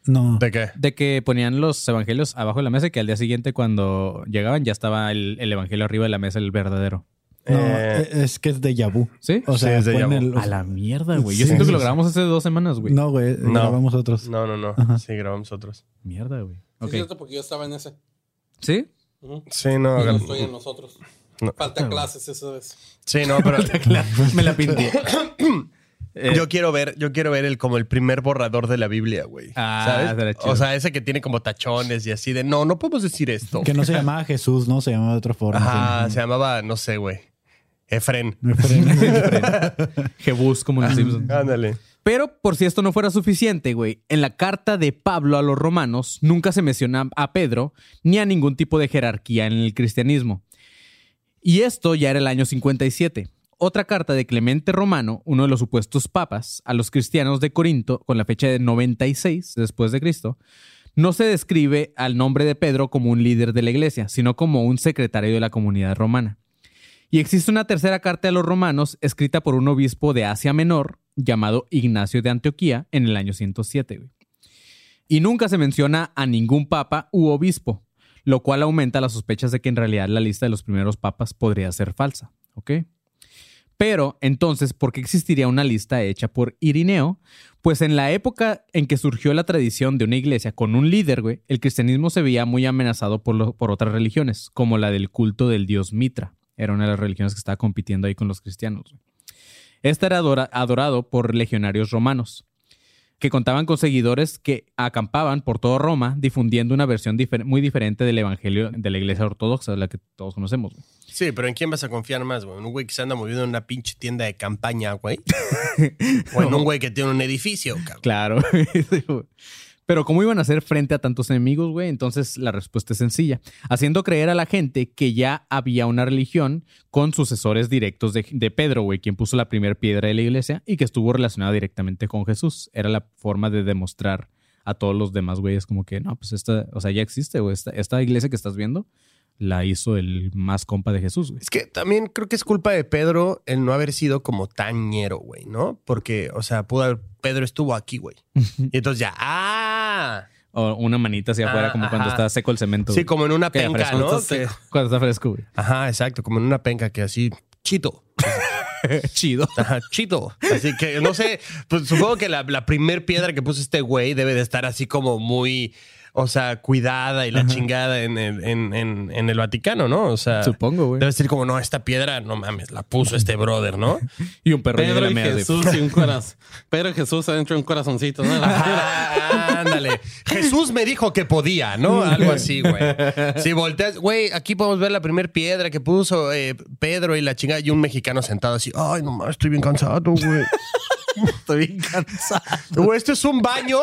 No. ¿De qué? De que ponían los evangelios abajo de la mesa y que al día siguiente cuando llegaban ya estaba el, el evangelio arriba de la mesa, el verdadero. No, Eh, es que es de Yabu. ¿Sí? O sea, Sí, es de el- A la mierda, güey. Yo Sí, siento que sí, lo sí. grabamos hace dos semanas, güey. No, güey, No. grabamos otros. No, no, no. Ajá. Sí, grabamos otros. Mierda, güey. Sí, Ok. Es cierto, porque yo estaba en ese. ¿Sí? Sí, no. Yo no estoy en los otros. No. Falta clases esa vez. Sí, no, pero <laughs> Me la pinté. <coughs> Eh, yo quiero ver, yo quiero ver el como el primer borrador de la Biblia, güey. Ah. O sea, ese que tiene como tachones y así de no, no podemos decir esto. Que no se <laughs> llamaba Jesús, ¿no? Se llamaba de otra forma. Ajá, sí. se llamaba, no sé, güey. Efren. <laughs> Jebús como en los Simpsons. Ándale. Pero por si esto no fuera suficiente, güey, en la carta de Pablo a los romanos nunca se menciona a Pedro ni a ningún tipo de jerarquía en el cristianismo. Y esto ya era el año 57. Otra carta de Clemente Romano, uno de los supuestos papas, a los cristianos de Corinto, con la fecha de 96 después de Cristo, no se describe al nombre de Pedro como un líder de la iglesia, sino como un secretario de la comunidad romana. Y existe una tercera carta a los romanos escrita por un obispo de Asia Menor llamado Ignacio de Antioquía en el año 107. güey. Y nunca se menciona a ningún papa u obispo, lo cual aumenta las sospechas de que en realidad la lista de los primeros papas podría ser falsa. ¿Ok? Pero entonces, ¿por qué existiría una lista hecha por Irineo? Pues en la época en que surgió la tradición de una iglesia con un líder, güey, el cristianismo se veía muy amenazado por, por otras religiones, como la del culto del dios Mitra. Era una de las religiones que estaba compitiendo ahí con los cristianos. güey. Este era adora- adorado por legionarios romanos, que contaban con seguidores que acampaban por todo Roma, difundiendo una versión difer- muy diferente del evangelio de la iglesia ortodoxa, la que todos conocemos. güey. Sí, pero ¿en quién vas a confiar más, güey? ¿En un güey que se anda moviendo en una pinche tienda de campaña, güey? <laughs> ¿O en un güey que tiene un edificio, cabrón? Claro. <laughs> Pero ¿cómo iban a hacer frente a tantos enemigos, güey? Entonces la respuesta es sencilla. Haciendo creer a la gente que ya había una religión con sucesores directos de, de Pedro, güey, quien puso la primera piedra de la iglesia y que estuvo relacionada directamente con Jesús. Era la forma de demostrar a todos los demás güeyes como que, no, pues esta, o sea, ya existe, güey. Esta, esta iglesia que estás viendo la hizo el más compa de Jesús, güey. Es que también creo que es culpa de Pedro el no haber sido como tan ñero, güey, ¿no? Porque, o sea, pudo haber, Pedro estuvo aquí, güey. <laughs> Y entonces ya, ¡ah! O una manita hacia afuera Ah, como cuando está seco el cemento. Sí, como en una Que penca, fresco, ¿no? está Que-. <laughs> Cuando está fresco, güey. Ajá, exacto, como en una penca que así, chito. <laughs> Chido. Ajá, chito. Así que, no sé, pues supongo que la, la primer piedra que puso este güey debe de estar así como muy, o sea, cuidada y la chingada en el, en, en- en el Vaticano, ¿no? O sea, Supongo, güey. debe decir como, no, esta piedra, no mames, la puso este brother, ¿no? <laughs> Y un perro Pedro de la y de- Jesús y un <laughs> corazón. Pedro y Jesús adentro de un corazoncito, ¿no? La. Ah, ándale. Jesús me dijo que podía, ¿no? Algo así, güey. <laughs> Si volteas, güey, aquí podemos ver la primera piedra que puso eh, Pedro y la chingada y un mexicano sentado así. Ay, no mames, estoy bien cansado, güey. Estoy bien cansado. Güey, esto es un baño.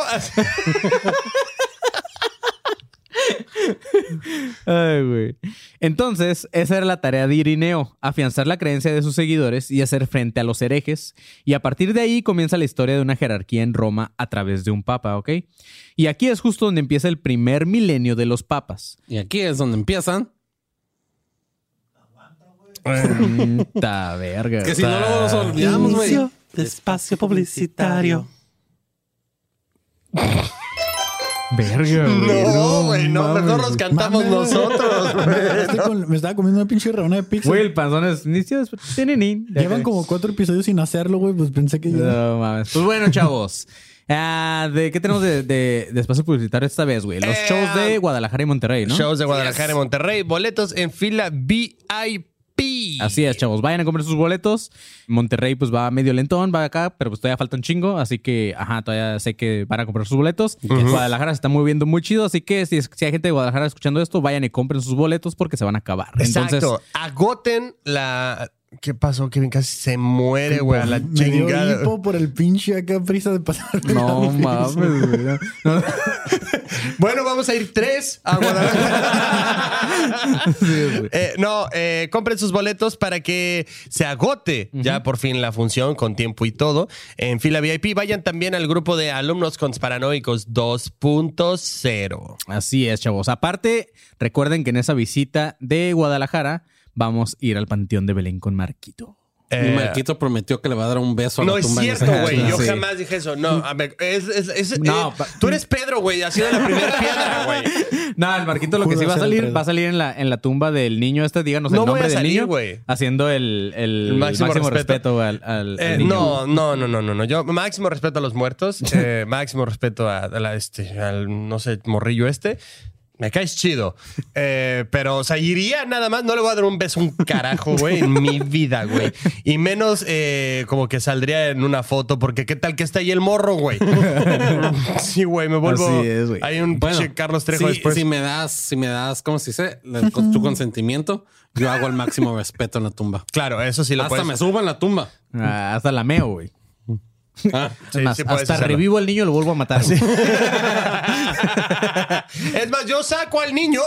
Ay, güey. Entonces, esa era la tarea de Irineo, afianzar la creencia de sus seguidores y hacer frente a los herejes. Y a partir de ahí comienza la historia de una jerarquía en Roma a través de un papa, ¿ok? Y aquí es justo donde empieza el primer milenio de los papas. Y aquí es donde empiezan. Ta verga. Que si no luego nos olvidamos, güey. de espacio publicitario. <laughs> Verga, güey. No, güey, no, mames, mejor los cantamos Mames. nosotros, <laughs> güey. Con- me estaba comiendo una pinche rebanada de pizza. Güey, el panzón es inicio después- tininín. Llevan como cuatro episodios sin hacerlo, güey. Pues pensé que ya. No mames. Pues bueno, chavos. <laughs> Ah, ¿De qué tenemos de, de, de espacio publicitario esta vez, güey? Los Eh, shows de Guadalajara y Monterrey, ¿no? Shows de Guadalajara y Monterrey. Boletos en fila VIP. Así es, chavos. Vayan a comprar sus boletos. Monterrey, pues va medio lentón, va acá, pero pues todavía falta un chingo. Así que, ajá, todavía sé que van a comprar sus boletos. Guadalajara se está moviendo muy chido. Así que si, es- si hay gente de Guadalajara escuchando esto, vayan y compren sus boletos porque se van a acabar. Exacto. Entonces, Agoten la. ¿Qué pasó? Kevin casi se muere, güey, a la Me dio chingada. hipo por el pinche acá prisa de pasar. no mames, güey. <laughs> No, Bueno, vamos a ir tres a Guadalajara. Eh, no, eh, compren sus boletos para que se agote ya por fin la función con tiempo y todo. En fila VIP, vayan también al grupo de alumnos conspiranoicos 2.0. Así es, chavos. Aparte, recuerden que en esa visita de Guadalajara vamos a ir al Panteón de Belén con Marquito. Eh, Marquito prometió que le va a dar un beso a No la es cierto, güey. Yo Sí. jamás dije eso. No, a ver, es, es- es- No, eh, tú eres Pedro, güey. Ha sido la primera piedra, güey. <laughs> No, el Marquito lo que sí va a salir, va a salir en la, en la tumba del niño este, díganos No el voy nombre a del salir, niño. güey. Haciendo el, el El máximo máximo, respeto. respeto, al, al- al Eh, niño. no, no, no, no, no, no. Yo máximo respeto a los muertos, <laughs> eh, máximo respeto a, a la, este, al, no sé, morrillo este. Me caes chido. Eh, pero, o sea, iría nada más. No le voy a dar un beso un carajo, güey, en mi vida, güey. Y menos eh, como que saldría en una foto, porque qué tal que está ahí el morro, güey. <laughs> Sí, güey, me vuelvo. Así es, güey. Hay un Bueno, pinche Carlos Trejo sí, después. Si me das, si me das, ¿cómo se dice? Con tu consentimiento, yo hago el máximo respeto en la tumba. Claro, eso sí lo Hasta puedes. me subo en la tumba. Ah, hasta la meo, güey. Ah, Sí, más, sí hasta hacerlo. revivo al niño y lo vuelvo a matar. <laughs> es más, yo saco al niño.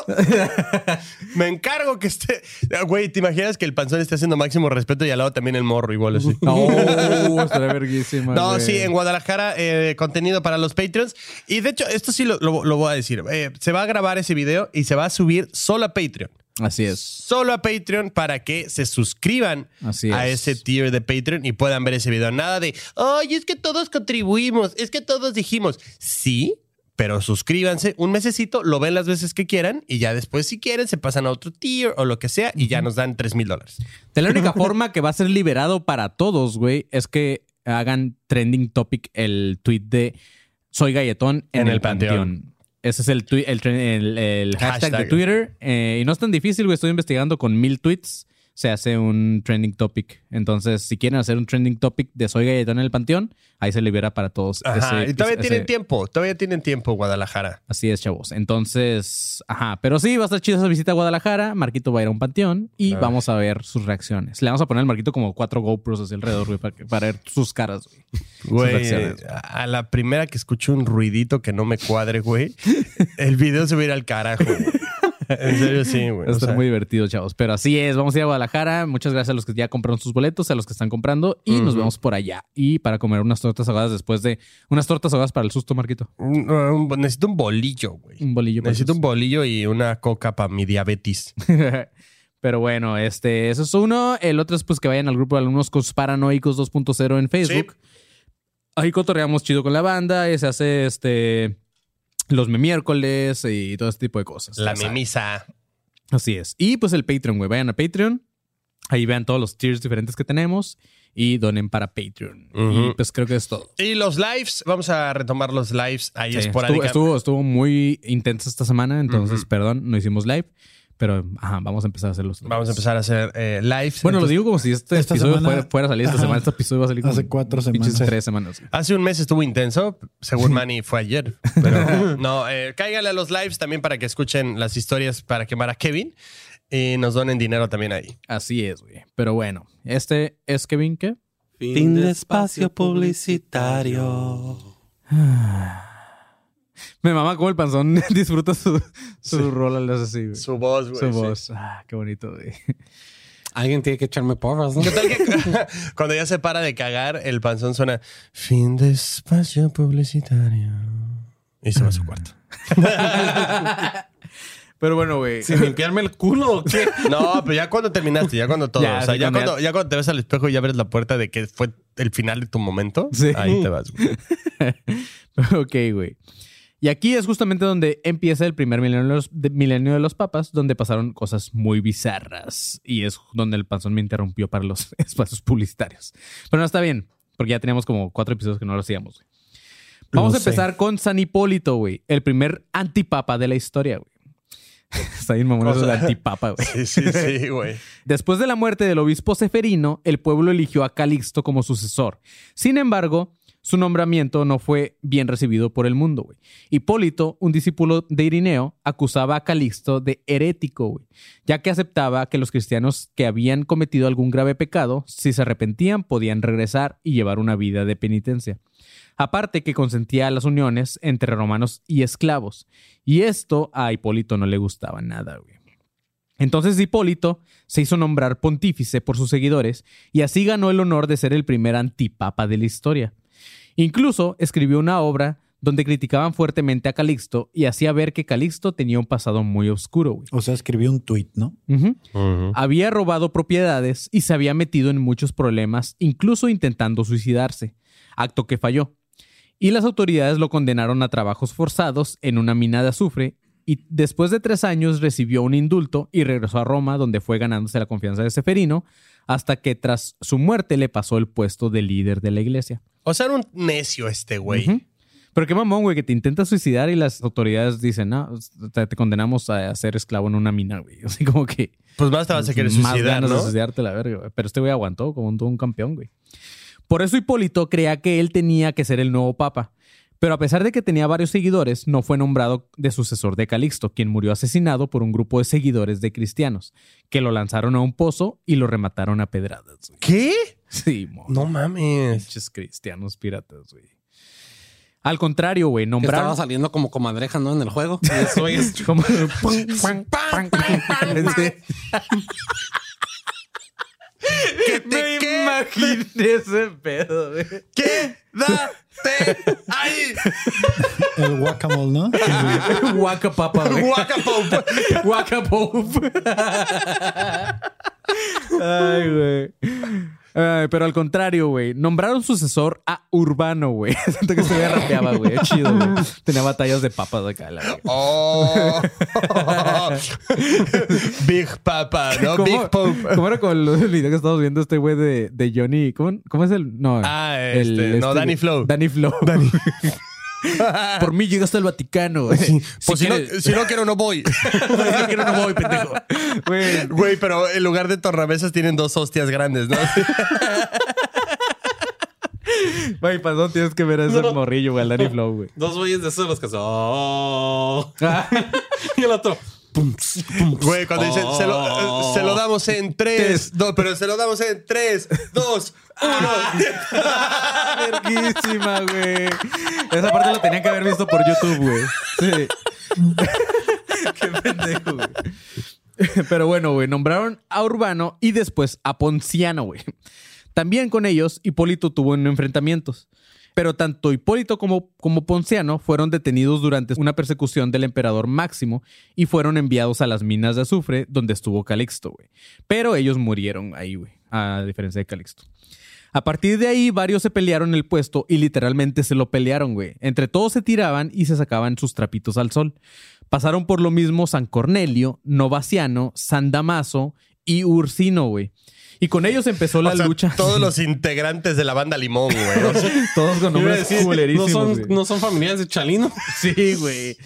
Me encargo que esté. Güey, ¿te imaginas que el panzón esté haciendo máximo respeto y al lado también el morro igual así? No, <laughs> estaría verguísima. No, güey. sí, en Guadalajara, eh, contenido para los Patreons. Y de hecho, esto sí lo, lo- lo voy a decir. Eh, se va a grabar ese video y se va a subir solo a Patreon. Así es. Solo a Patreon para que se suscriban Así a es. ese tier de Patreon y puedan ver ese video. Nada de, ay, es que todos contribuimos, es que todos dijimos. Sí, pero suscríbanse un mesecito, lo ven las veces que quieran y ya después, si quieren, se pasan a otro tier o lo que sea y ya nos dan 3 mil dólares. De la única <laughs> forma que va a ser liberado para todos, güey, es que hagan trending topic el tweet de Soy Galletón en, En el, el panteón. panteón. Ese es el, el, el- el hashtag, Hashtag. de Twitter. eh, y no es tan difícil, güey. Estoy investigando con mil tweets. Se hace un trending topic. Entonces, si quieren hacer un trending topic de Soy Galletón en el panteón, ahí se libera para todos. Ajá, ese- y todavía ese- tienen tiempo, todavía tienen tiempo, Guadalajara. Así es, chavos. Entonces, ajá. Pero sí, va a estar chida esa visita a Guadalajara. Marquito va a ir a un panteón y vamos a ver sus reacciones. Le vamos a poner al Marquito como cuatro GoPros hacia alrededor, güey, para, que- para ver sus caras, güey. Güey, a la primera que escucho un ruidito que no me cuadre, güey, el video se va a ir al carajo. güey. En serio, sí, güey. Va a estar muy divertido, chavos. Pero así es, vamos a ir a Guadalajara. Muchas gracias a los que ya compraron sus boletos, a los que están comprando y nos vemos por allá. Y para comer unas tortas ahogadas después de unas tortas ahogadas para el susto, Marquito. un- un- necesito un bolillo, güey. Un bolillo. para Necesito un bolillo y una coca para mi diabetes. <laughs> Pero bueno, este, eso es uno. El otro es pues que vayan al grupo de alumnos paranoicos 2.0 en Facebook. Ahí cotorreamos chido con la banda. y se hace este los miércoles y todo este tipo de cosas. La memisa. Así es. Y pues el Patreon, güey. Vayan a Patreon. Ahí vean todos los tiers diferentes que tenemos y donen para Patreon. Y pues creo que es todo. Y los lives, vamos a retomar los lives ahí Sí, estuvo, esporádicamente. estuvo, estuvo muy intensa esta semana, entonces, perdón, no hicimos live. Pero ajá, vamos a empezar a hacerlos. Vamos a empezar a hacer eh, lives. Bueno, lo Entonces, digo como si este esta episodio semana- fuera, fuera a salir esta Ajá. semana. Este episodio va a salir como Hace cuatro semanas. tres semanas. Hace un mes estuvo intenso, según <laughs> Manny fue ayer. Pero no, eh, cáiganle a los lives también para que escuchen las historias para quemar a Kevin y nos donen dinero también ahí. Así es, güey. Pero bueno, este es Kevin, ¿qué? Fin de espacio publicitario. Me mama como el panzón <laughs> disfruta su, su rol al así, güey. Su, Su voz, güey. sí. voz. Ah, qué bonito, güey. Alguien tiene que echarme porras, ¿no? ¿Qué tal que <laughs> cuando ya se para de cagar, el panzón suena fin de espacio publicitario? Y se va a su cuarto. <laughs> Pero bueno, güey. ¿Sin limpiarme el culo o qué? No, pero ya cuando terminaste, ya cuando todo. Ya, o sea, sí, ya cuando cuando, ya cuando te ves al espejo y ya abres la puerta de que fue el final de tu momento, Sí. ahí te vas. güey. ok, güey. Y aquí es justamente donde empieza el primer milenio de, los, de- milenio de los papas, donde pasaron cosas muy bizarras. Y es donde el panzón me interrumpió para los <laughs> espacios publicitarios. Pero no está bien, porque ya teníamos como cuatro episodios que no lo hacíamos, güey. Vamos a empezar con San Hipólito, güey. El primer antipapa de la historia, güey. <laughs> Está bien mamón eso antipapa, güey. <laughs> Sí, sí, sí, güey. Después de la muerte del obispo Seferino, el pueblo eligió a Calixto como sucesor. Sin embargo, su nombramiento no fue bien recibido por el mundo. Hipólito, un discípulo de Irineo, acusaba a Calixto de herético, ya que aceptaba que los cristianos que habían cometido algún grave pecado, si se arrepentían, podían regresar y llevar una vida de penitencia. Aparte que consentía las uniones entre romanos y esclavos. Y esto a Hipólito no le gustaba nada. Entonces Hipólito se hizo nombrar pontífice por sus seguidores y así ganó el honor de ser el primer antipapa de la historia. Incluso escribió una obra donde criticaban fuertemente a Calixto y hacía ver que Calixto tenía un pasado muy oscuro. güey. O sea, escribió un tuit, ¿no? Había robado propiedades y se había metido en muchos problemas, incluso intentando suicidarse, acto que falló. Y las autoridades lo condenaron a trabajos forzados en una mina de azufre y después de tres años recibió un indulto y regresó a Roma donde fue ganándose la confianza de Seferino hasta que tras su muerte le pasó el puesto de líder de la iglesia. O sea, era un necio este güey. Pero qué mamón, güey, que te intentas suicidar y las autoridades dicen, no, te, te condenamos a ser esclavo en una mina, güey. <laughs> Así como que... Pues más te vas a querer más suicidar, ganas de suicidarte la verga, güey. Pero este güey aguantó como un, un campeón, güey. Por eso Hipólito creía que él tenía que ser el nuevo papa. Pero a pesar de que tenía varios seguidores, no fue nombrado de sucesor de Calixto, quien murió asesinado por un grupo de seguidores de cristianos, que lo lanzaron a un pozo y lo remataron a pedradas. güey. ¿Qué? Sí, mo. No mames. Pinches cristianos piratas, güey. Al contrario, güey, nombraron... estaba saliendo como comadreja, ¿no? En el juego. Y eso, es- Como-. <laughs> <laughs> ¿Qué te? Imaginé ese pedo, güey. Quédate ahí. El guacamole, ¿no? Waka papa, güey. Guacapop. Waka <laughs> pop. Ay, güey. Pero al contrario, güey. Nombraron sucesor a Urbano, güey. <laughs> Siento que se rapeaba, güey. Chido, güey. Tenía batallas de papas acá. La. Oh. <laughs> Big Papa, ¿no? Big Pope. ¿Cómo era con el video que estamos viendo este güey de, de Johnny? ¿Cómo, ¿Cómo es el? No. Ah, este, no, Danny güey. Flow. Danny Flow. <laughs> <laughs> Por mí llegaste al Vaticano. Pues si, no, si no quiero, no voy. <laughs> si no quiero, no voy, pendejo. Güey, Güey, pero en lugar de tornamesas tienen dos hostias grandes, ¿no? <laughs> Güey, ¿para dónde tienes que ver a ese morrillo, güey? Al Danny Flow, güey. Dos güeyes de esos los que son. "Oh". y el otro. Pum, pum. Güey, cuando dicen, se lo, se lo damos en tres, dos, pero se lo damos en tres, dos, uno. <laughs> Verguísima, güey. Esa parte lo tenían que haber visto por YouTube, güey. Sí. <laughs> Qué pendejo, güey. Pero bueno, güey, nombraron a Urbano y después a Ponciano, güey. También con ellos, Hipólito tuvo enfrentamientos. Pero tanto Hipólito como, Ponciano fueron detenidos durante una persecución del emperador Máximo y fueron enviados a las minas de azufre donde estuvo Calixto, güey. Pero ellos murieron ahí, güey, a diferencia de Calixto. A partir de ahí, varios se pelearon el puesto y literalmente se lo pelearon, güey. Entre todos se tiraban y se sacaban sus trapitos al sol. Pasaron por lo mismo San Cornelio, Novaciano, San Damaso y Ursino, güey. Y con ellos empezó la O sea, lucha. Todos los <laughs> integrantes de la banda Limón, güey. O sea, <laughs> Todos con nombres decir, culerísimos. no, son, no son familiares de Chalino. <laughs> Sí, güey.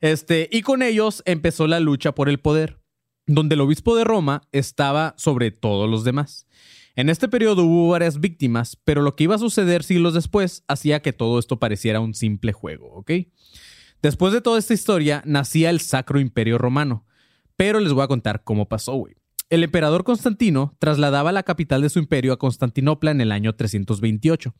Este, y con ellos empezó la lucha por el poder, donde el obispo de Roma estaba sobre todos los demás. En este periodo hubo varias víctimas, pero lo que iba a suceder siglos después hacía que todo esto pareciera un simple juego, ¿ok? Después de toda esta historia, nacía el Sacro Imperio Romano. Pero les voy a contar cómo pasó, güey. El emperador Constantino trasladaba la capital de su imperio a Constantinopla en el año 328,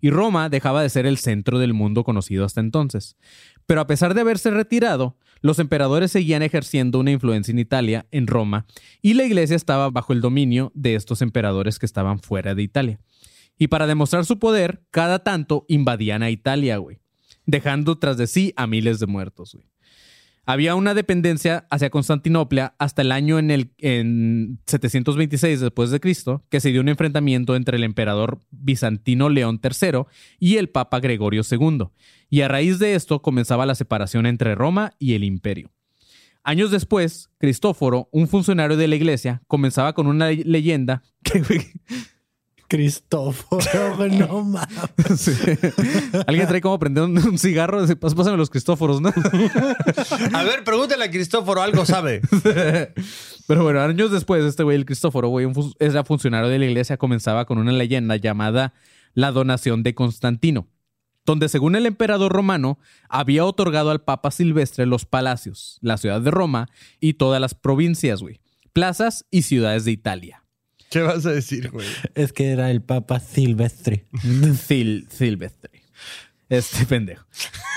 y Roma dejaba de ser el centro del mundo conocido hasta entonces. Pero a pesar de haberse retirado, los emperadores seguían ejerciendo una influencia en Italia, en Roma, y la iglesia estaba bajo el dominio de estos emperadores que estaban fuera de Italia. Y para demostrar su poder, cada tanto invadían a Italia, güey, dejando tras de sí a miles de muertos, güey. Había una dependencia hacia Constantinopla hasta el año en el en 726 después de Cristo, que se dio un enfrentamiento entre el emperador bizantino León III y el papa Gregorio II, y a raíz de esto comenzaba la separación entre Roma y el imperio. Años después, Cristóforo, un funcionario de la iglesia, comenzaba con una le- leyenda <laughs> que, Cristóforo, no mames. Sí. Alguien trae como prender un, un cigarro. Dice, "Pas- Pásame los Cristóforos, ¿no? A ver, pregúntale a Cristóforo, algo sabe. Pero bueno, años después, este güey, el Cristóforo, güey, era funcionario de la iglesia, comenzaba con una leyenda llamada la donación de Constantino, donde según el emperador romano había otorgado al Papa Silvestre los palacios, la ciudad de Roma y todas las provincias, güey, plazas y ciudades de Italia. ¿Qué vas a decir, güey? Es que era el Papa Silvestre. <laughs> Sil- Silvestre. Este pendejo.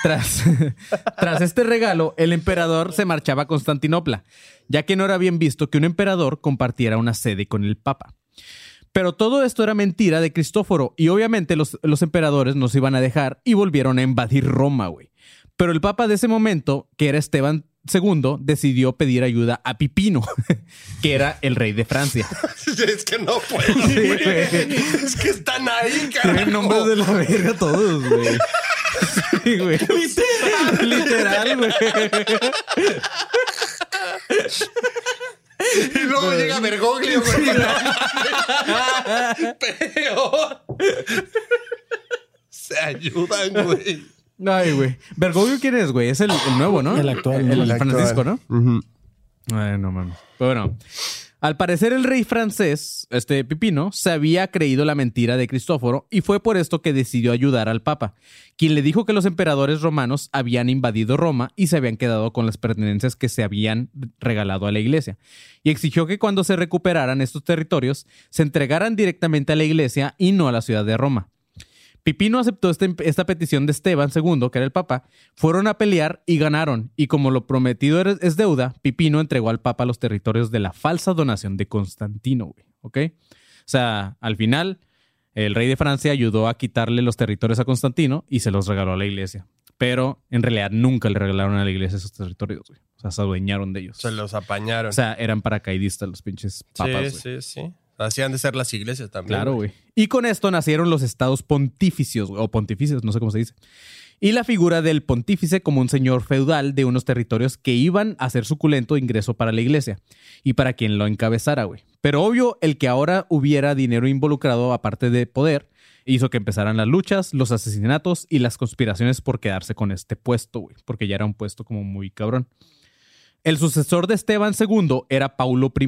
Tras, <laughs> tras este regalo, el emperador se marchaba a Constantinopla, ya que no era bien visto que un emperador compartiera una sede con el papa. Pero todo esto era mentira de Cristóforo y obviamente los, los emperadores nos iban a dejar y volvieron a invadir Roma, güey. Pero el papa de ese momento, que era Esteban II, decidió pedir ayuda a Pipino, <laughs> que era el rey de Francia. <laughs> es que no puedo, güey. Es que están ahí, Tienen carajo. nombres de la verga todos, güey. Sí, güey. Literal. Literal, güey. Y luego llega Bergoglio, güey. <laughs> Peor. Se ayudan, güey. Ay, güey. Bergoglio, ¿quién es, güey? Es el, el nuevo, ¿no? El actual, El, el El Francisco, ¿no? Ay, no mames. Pero bueno. Al parecer, el rey francés, este Pipino, se había creído la mentira de Cristóforo y fue por esto que decidió ayudar al Papa, quien le dijo que los emperadores romanos habían invadido Roma y se habían quedado con las pertenencias que se habían regalado a la iglesia, y exigió que cuando se recuperaran estos territorios se entregaran directamente a la iglesia y no a la ciudad de Roma. Pipino aceptó este- esta petición de Esteban II, que era el papa, fueron a pelear y ganaron, y como lo prometido es deuda, Pipino entregó al papa los territorios de la falsa donación de Constantino, güey, ¿ok? O sea, al final, el rey de Francia ayudó a quitarle los territorios a Constantino y se los regaló a la iglesia. Pero en realidad nunca le regalaron a la iglesia esos territorios, güey. O sea, se adueñaron de ellos. Se los apañaron. O sea, eran paracaidistas los pinches papas, güey. sí, sí, sí. Así han de ser las iglesias también. Claro, güey. Y con esto nacieron los estados pontificios, o pontificios, no sé cómo se dice. Y la figura del pontífice como un señor feudal de unos territorios que iban a ser suculento ingreso para la iglesia y para quien lo encabezara, güey. Pero obvio, el que ahora hubiera dinero involucrado, aparte de poder, hizo que empezaran las luchas, los asesinatos y las conspiraciones por quedarse con este puesto, güey, porque ya era un puesto como muy cabrón. El sucesor de Esteban II era Paulo I,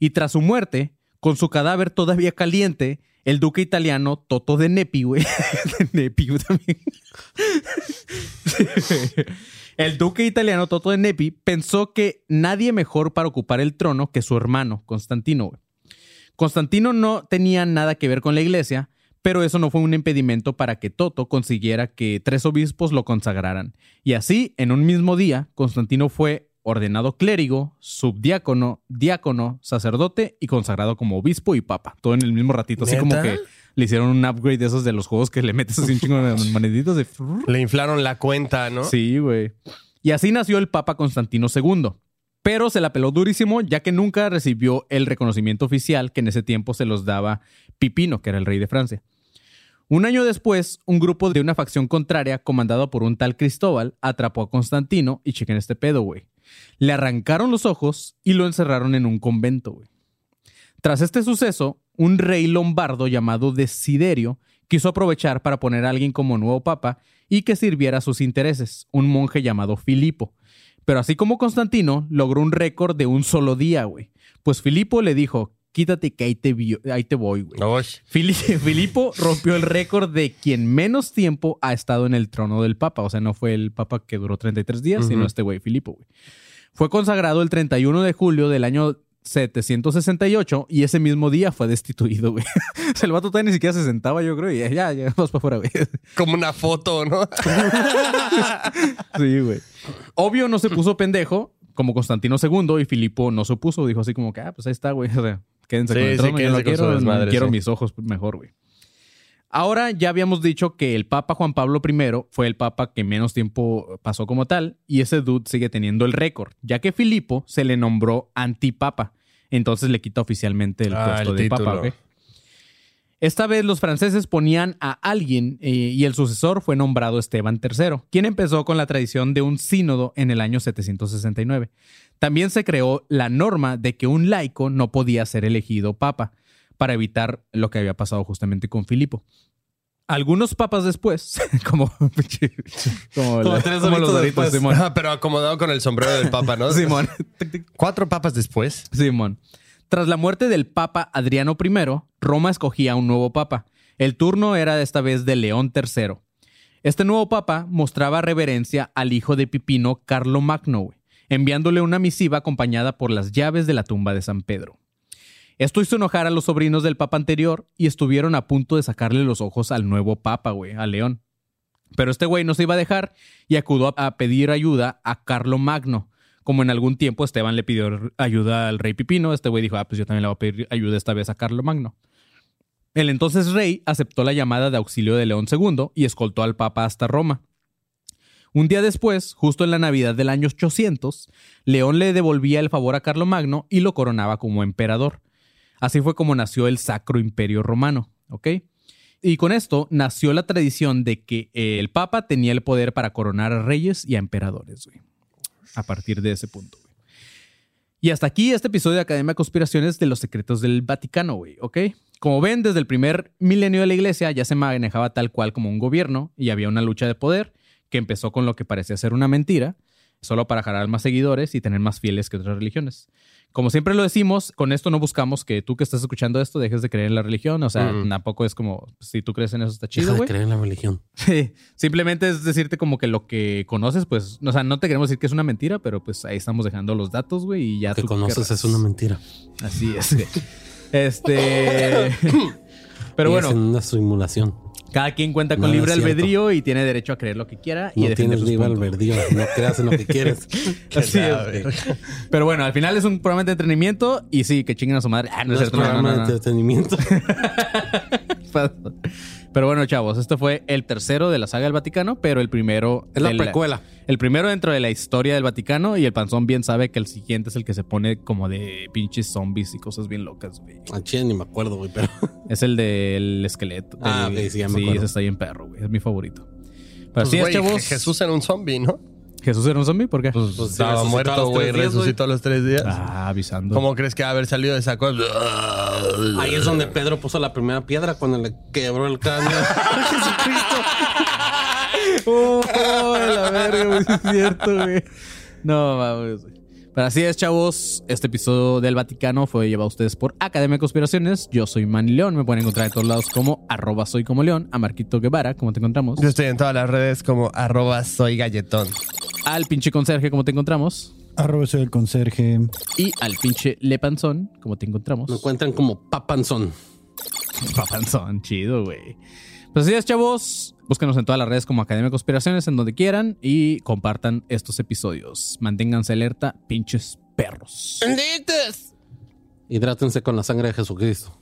y tras su muerte, con su cadáver todavía caliente, el duque italiano Toto de Nepi, güey. <laughs> de Nepi, también. <laughs> el duque italiano Toto de Nepi pensó que nadie mejor para ocupar el trono que su hermano, Constantino, güey. Constantino no tenía nada que ver con la iglesia, pero eso no fue un impedimento para que Toto consiguiera que tres obispos lo consagraran. Y así, en un mismo día, Constantino fue ordenado clérigo, subdiácono, diácono, sacerdote y consagrado como obispo y papa. Todo en el mismo ratito. Así como que le hicieron un upgrade de esos de los juegos que le metes así un chingo de <laughs> moneditas de... Le inflaron la cuenta, ¿no? Sí, güey. Y así nació el Papa Constantino II. Pero se la peló durísimo, ya que nunca recibió el reconocimiento oficial que en ese tiempo se los daba Pipino, que era el rey de Francia. Un año después, un grupo de una facción contraria, comandado por un tal Cristóbal, atrapó a Constantino y chequen este pedo, güey. Le arrancaron los ojos y lo encerraron en un convento, güey. Tras este suceso, un rey lombardo llamado Desiderio quiso aprovechar para poner a alguien como nuevo papa y que sirviera a sus intereses, un monje llamado Filipo. Pero así como Constantino, logró un récord de un solo día, güey. Pues Filipo le dijo, quítate que ahí te, vi- ahí te voy, güey. <laughs> Filipo rompió el récord de quien menos tiempo ha estado en el trono del Papa. O sea, no fue el Papa que duró 33 días, sino este güey, Filipo, güey. Fue consagrado el 31 de julio del año 768 y ese mismo día fue destituido, güey. <laughs> O sea, el vato todavía ni siquiera se sentaba, yo creo, y ya, ya, ya, vamos para afuera, güey. <laughs> Como una foto, ¿no? Sí, güey. Obvio no se puso pendejo, como Constantino II, y Filipo no se puso. Dijo así como que, ah, pues ahí está, güey. O sea, quédense Sí, con el sí, trono, yo no con su quiero, desmadre, quiero sí. mis ojos mejor, güey. Ahora ya habíamos dicho que el Papa Juan Pablo I fue el Papa que menos tiempo pasó como tal, y ese dude sigue teniendo el récord, ya que Filipo se le nombró antipapa. Entonces le quita oficialmente el Ah, puesto el de papa, título. Esta vez los franceses ponían a alguien eh, y el sucesor fue nombrado Esteban III, quien empezó con la tradición de un sínodo en el año 769. También se creó la norma de que un laico no podía ser elegido papa, para evitar lo que había pasado justamente con Filipo. Algunos papas después, <laughs> como, como, Como la- tres como los doritos. Simón. Ah, pero acomodado con el sombrero del papa, ¿no? <laughs> Simón. Cuatro papas después. Simón. Tras la muerte del Papa Adriano I, Roma escogía un nuevo papa. El turno era esta vez de León III. Este nuevo papa mostraba reverencia al hijo de Pipino, Carlo Magno, enviándole una misiva acompañada por las llaves de la tumba de San Pedro. Esto hizo enojar a los sobrinos del papa anterior y estuvieron a punto de sacarle los ojos al nuevo papa, güey, a León. Pero este güey no se iba a dejar y acudió a pedir ayuda a Carlo Magno. Como en algún tiempo Esteban le pidió ayuda al rey Pipino, este güey dijo, ah, pues yo también le voy a pedir ayuda esta vez a Carlo Magno. El entonces rey aceptó la llamada de auxilio de León II y escoltó al papa hasta Roma. Un día después, justo en la Navidad del año 800, León le devolvía el favor a Carlo Magno y lo coronaba como emperador. Así fue como nació el Sacro Imperio Romano, ¿ok? Y con esto nació la tradición de que el Papa tenía el poder para coronar a reyes y a emperadores, güey. A partir de ese punto. Y hasta aquí este episodio de Academia de Conspiraciones de los Secretos del Vaticano, güey, ¿ok? Como ven, desde el primer milenio de la iglesia ya se manejaba tal cual como un gobierno y había una lucha de poder que empezó con lo que parecía ser una mentira, solo para jalar más seguidores y tener más fieles que otras religiones. Como siempre lo decimos, con esto no buscamos que tú que estás escuchando esto dejes de creer en la religión. O sea, Mm. tampoco es como si tú crees en eso está Deja chido, de güey. creer en la religión. <laughs> Sí, Simplemente es decirte como que lo que conoces, pues, o sea, no te queremos decir que es una mentira, pero pues ahí estamos dejando los datos, güey, y ya que tú conoces querrás. es una mentira. Así es. Este. <laughs> Pero Y bueno, Es en una simulación. Cada quien cuenta con libre albedrío y tiene derecho a creer lo que quiera y No defender tienes sus libre puntos. albedrío. No creas en lo que quieres. <laughs> Así es. Pero bueno, al final es un programa de entretenimiento y sí, que chinguen a su madre. Ah, no, No es cierto, programa de entretenimiento. <laughs> <laughs> Pero bueno, chavos, este fue el tercero de la saga del Vaticano, pero el primero. Es la precuela. El primero dentro de la historia del Vaticano y el panzón bien sabe que el siguiente es el que se pone como de pinches zombies y cosas bien locas, güey. A chile ni me acuerdo, güey, pero. <laughs> Es el del esqueleto. Ah, ok, sí, ya me Sí, acuerdo. ese está bien perro, güey. Es mi favorito. Pero Pues, así es, chavos. Jesús era un zombie, ¿no? ¿Jesús era un zombie? ¿Por qué? Pues, Pues, sí, estaba muerto, güey. Resucitó a los tres días. ah, avisando. ¿Cómo crees que va a haber salido de esa cosa? Ahí es donde Pedro puso la primera piedra cuando le quebró el cráneo. <laughs> <laughs> Oh, la verga, Es cierto, güey. No, vamos, güey. Pero así es, chavos. Este episodio del Vaticano fue llevado a ustedes por Academia de Conspiraciones. Yo soy Manny León. Me pueden encontrar en todos lados como arroba soy como León. A Marquito Guevara, ¿cómo te encontramos? Yo estoy en todas las redes como arroba soy galletón. Al pinche conserje, ¿cómo te encontramos? Arroba soy el conserje. Y al pinche Lepanzón, ¿cómo te encontramos? Me encuentran como papanzón. Papanzón, chido, güey. Pues así es, chavos. Búsquenos en todas las redes como Academia de Conspiraciones, en donde quieran, y compartan estos episodios. Manténganse alerta, pinches perros. Hidrátense con la sangre de Jesucristo.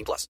18 plus.